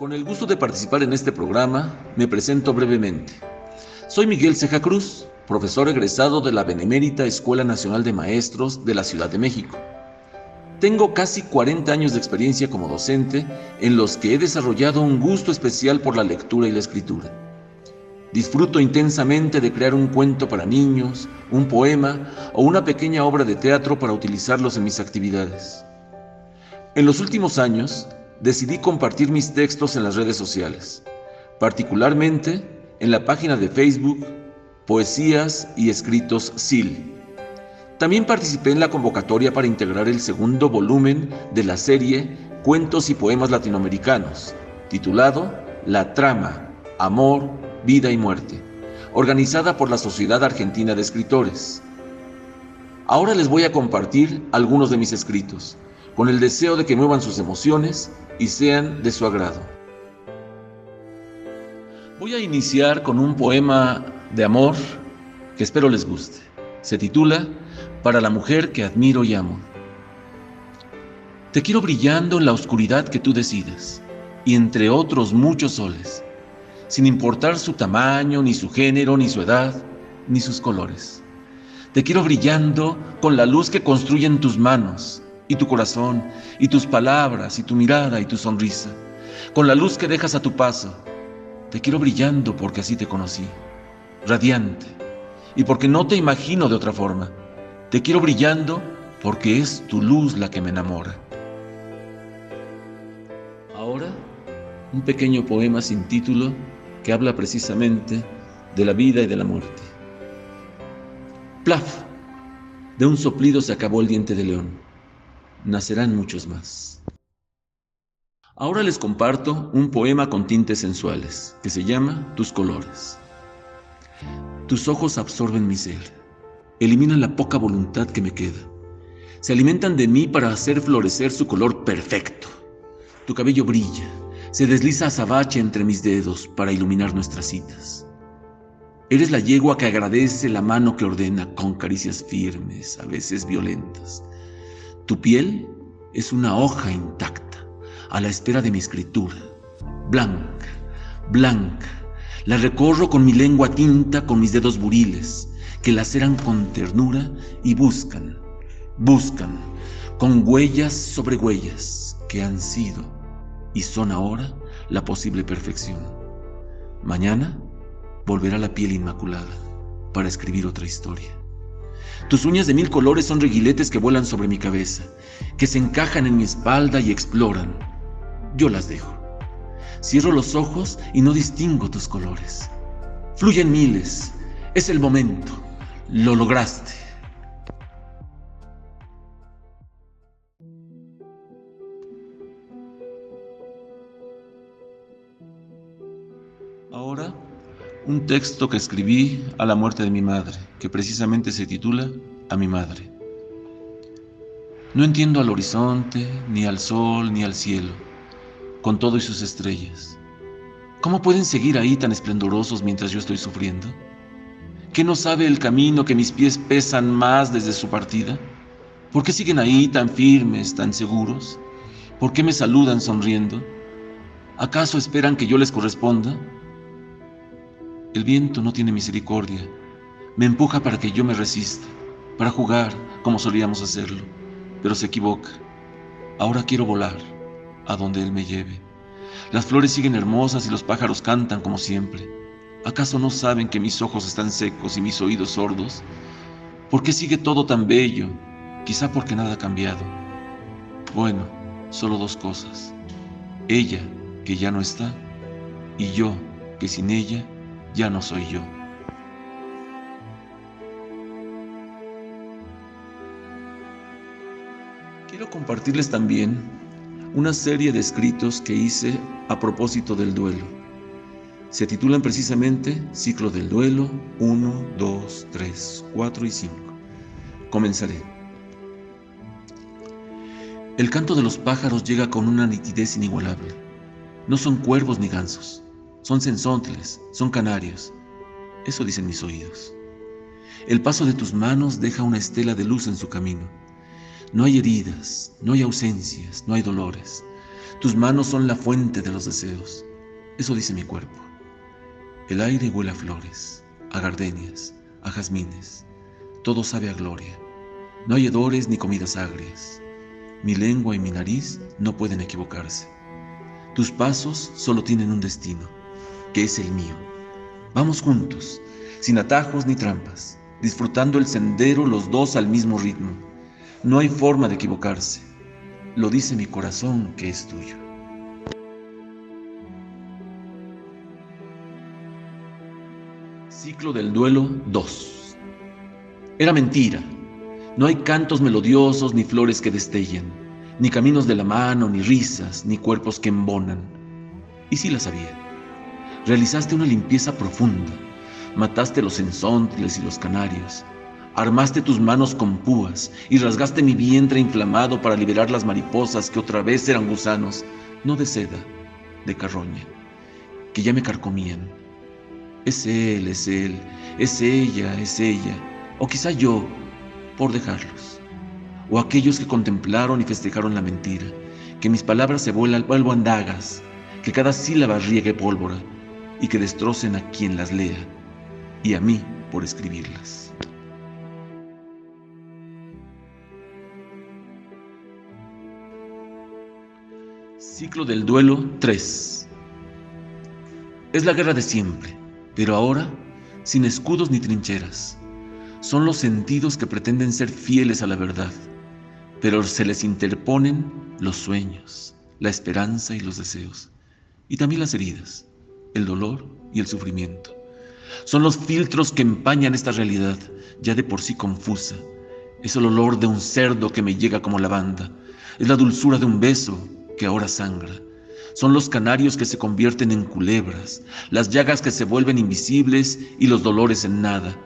Con el gusto de participar en este programa, me presento brevemente. Soy Miguel Ceja Cruz, profesor egresado de la Benemérita Escuela Nacional de Maestros de la Ciudad de México. Tengo casi 40 años de experiencia como docente en los que he desarrollado un gusto especial por la lectura y la escritura. Disfruto intensamente de crear un cuento para niños, un poema o una pequeña obra de teatro para utilizarlos en mis actividades. En los últimos años, decidí compartir mis textos en las redes sociales, particularmente en la página de Facebook Poesías y Escritos SIL. También participé en la convocatoria para integrar el segundo volumen de la serie Cuentos y Poemas Latinoamericanos, titulado La Trama, Amor, Vida y Muerte, organizada por la Sociedad Argentina de Escritores. Ahora les voy a compartir algunos de mis escritos, con el deseo de que muevan sus emociones y sean de su agrado. Voy a iniciar con un poema de amor que espero les guste. Se titula Para la mujer que admiro y amo. Te quiero brillando en la oscuridad que tú decidas, y entre otros muchos soles, sin importar su tamaño, ni su género, ni su edad, ni sus colores. Te quiero brillando con la luz que construyen tus manos, y tu corazón, y tus palabras, y tu mirada, y tu sonrisa, con la luz que dejas a tu paso. Te quiero brillando porque así te conocí, radiante, y porque no te imagino de otra forma. Te quiero brillando porque es tu luz la que me enamora. Ahora, un pequeño poema sin título que habla precisamente de la vida y de la muerte. Plaf, de un soplido se acabó el diente de león nacerán muchos más. Ahora les comparto un poema con tintes sensuales que se llama Tus colores. Tus ojos absorben mi ser, eliminan la poca voluntad que me queda. Se alimentan de mí para hacer florecer su color perfecto. Tu cabello brilla, se desliza azabache entre mis dedos para iluminar nuestras citas. Eres la yegua que agradece la mano que ordena con caricias firmes, a veces violentas. Tu piel es una hoja intacta, a la espera de mi escritura. Blanca, blanca. La recorro con mi lengua tinta, con mis dedos buriles, que laceran con ternura y buscan, buscan, con huellas sobre huellas, que han sido y son ahora la posible perfección. Mañana volverá la piel inmaculada para escribir otra historia. Tus uñas de mil colores son reguiletes que vuelan sobre mi cabeza, que se encajan en mi espalda y exploran. Yo las dejo. Cierro los ojos y no distingo tus colores. Fluyen miles. Es el momento. Lo lograste. Un texto que escribí a la muerte de mi madre, que precisamente se titula A mi madre. No entiendo al horizonte, ni al sol, ni al cielo, con todo y sus estrellas. ¿Cómo pueden seguir ahí tan esplendorosos mientras yo estoy sufriendo? ¿Qué no sabe el camino que mis pies pesan más desde su partida? ¿Por qué siguen ahí tan firmes, tan seguros? ¿Por qué me saludan sonriendo? ¿Acaso esperan que yo les corresponda? El viento no tiene misericordia. Me empuja para que yo me resista, para jugar como solíamos hacerlo, pero se equivoca. Ahora quiero volar a donde Él me lleve. Las flores siguen hermosas y los pájaros cantan como siempre. ¿Acaso no saben que mis ojos están secos y mis oídos sordos? ¿Por qué sigue todo tan bello? Quizá porque nada ha cambiado. Bueno, solo dos cosas. Ella, que ya no está, y yo, que sin ella ya no soy yo. Quiero compartirles también una serie de escritos que hice a propósito del duelo. Se titulan precisamente Ciclo del Duelo 1, 2, 3, 4 y 5. Comenzaré. El canto de los pájaros llega con una nitidez inigualable. No son cuervos ni gansos son sensontles, son canarios. Eso dicen mis oídos. El paso de tus manos deja una estela de luz en su camino. No hay heridas, no hay ausencias, no hay dolores. Tus manos son la fuente de los deseos. Eso dice mi cuerpo. El aire huele a flores, a gardenias, a jazmines. Todo sabe a gloria. No hay hedores ni comidas agrias. Mi lengua y mi nariz no pueden equivocarse. Tus pasos solo tienen un destino, que es el mío. Vamos juntos, sin atajos ni trampas, disfrutando el sendero los dos al mismo ritmo. No hay forma de equivocarse. Lo dice mi corazón que es tuyo. Ciclo del duelo 2. Era mentira. No hay cantos melodiosos ni flores que destellen, ni caminos de la mano, ni risas, ni cuerpos que embonan. Y sí la sabía. Realizaste una limpieza profunda. Mataste los ensontres y los canarios, Armaste tus manos con púas y rasgaste mi vientre inflamado para liberar las mariposas que otra vez eran gusanos, no de seda, de carroña, que ya me carcomían. Es él, es él, es ella, es ella, o quizá yo, por dejarlos, o aquellos que contemplaron y festejaron la mentira, que mis palabras se vuelvan dagas, que cada sílaba riegue pólvora y que destrocen a quien las lea y a mí por escribirlas. Ciclo del duelo 3. Es la guerra de siempre, pero ahora sin escudos ni trincheras. Son los sentidos que pretenden ser fieles a la verdad, pero se les interponen los sueños, la esperanza y los deseos, y también las heridas, el dolor y el sufrimiento. Son los filtros que empañan esta realidad, ya de por sí confusa. Es el olor de un cerdo que me llega como lavanda. Es la dulzura de un beso que ahora sangra. Son los canarios que se convierten en culebras, las llagas que se vuelven invisibles y los dolores en nada.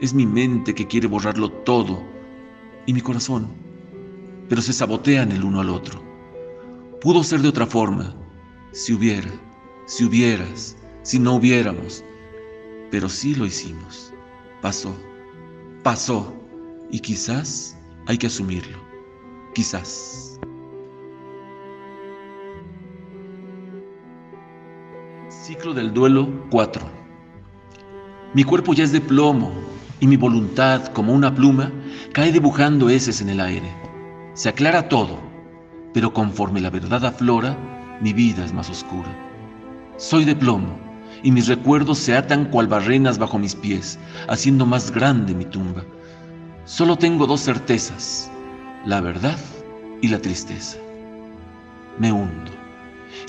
Es mi mente que quiere borrarlo todo y mi corazón, pero se sabotean el uno al otro. Pudo ser de otra forma, si hubiera, si hubieras, si no hubiéramos, pero sí lo hicimos. Pasó, pasó, y quizás hay que asumirlo, quizás. Ciclo del duelo 4. Mi cuerpo ya es de plomo y mi voluntad, como una pluma, cae dibujando heces en el aire. Se aclara todo, pero conforme la verdad aflora, mi vida es más oscura. Soy de plomo y mis recuerdos se atan cual barrenas bajo mis pies, haciendo más grande mi tumba. Solo tengo dos certezas, la verdad y la tristeza. Me hundo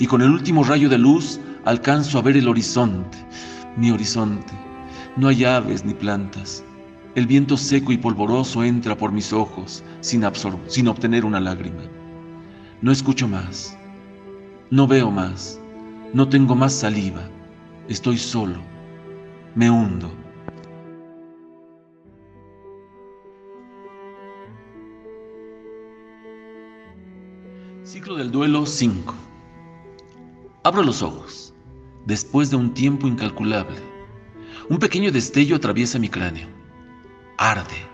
y con el último rayo de luz alcanzo a ver el horizonte, mi horizonte. No hay aves ni plantas. El viento seco y polvoroso entra por mis ojos sin, sin obtener una lágrima. No escucho más. No veo más. No tengo más saliva. Estoy solo. Me hundo. Ciclo del duelo 5. Abro los ojos después de un tiempo incalculable. Un pequeño destello atraviesa mi cráneo. Arde.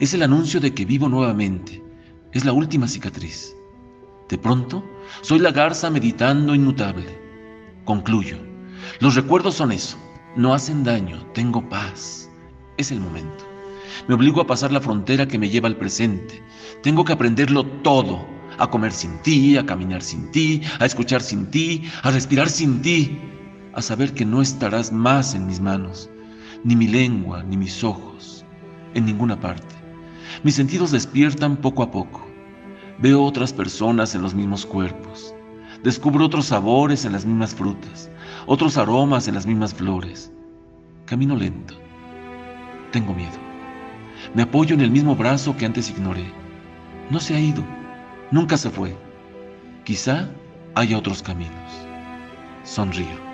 Es el anuncio de que vivo nuevamente. Es la última cicatriz. De pronto, soy la garza meditando inmutable. Concluyo. Los recuerdos son eso. No hacen daño. Tengo paz. Es el momento. Me obligo a pasar la frontera que me lleva al presente. Tengo que aprenderlo todo. A comer sin ti, a caminar sin ti, a escuchar sin ti, a respirar sin ti a saber que no estarás más en mis manos, ni mi lengua, ni mis ojos, en ninguna parte. Mis sentidos despiertan poco a poco. Veo otras personas en los mismos cuerpos. Descubro otros sabores en las mismas frutas, otros aromas en las mismas flores. Camino lento. Tengo miedo. Me apoyo en el mismo brazo que antes ignoré. No se ha ido. Nunca se fue. Quizá haya otros caminos. Sonrío.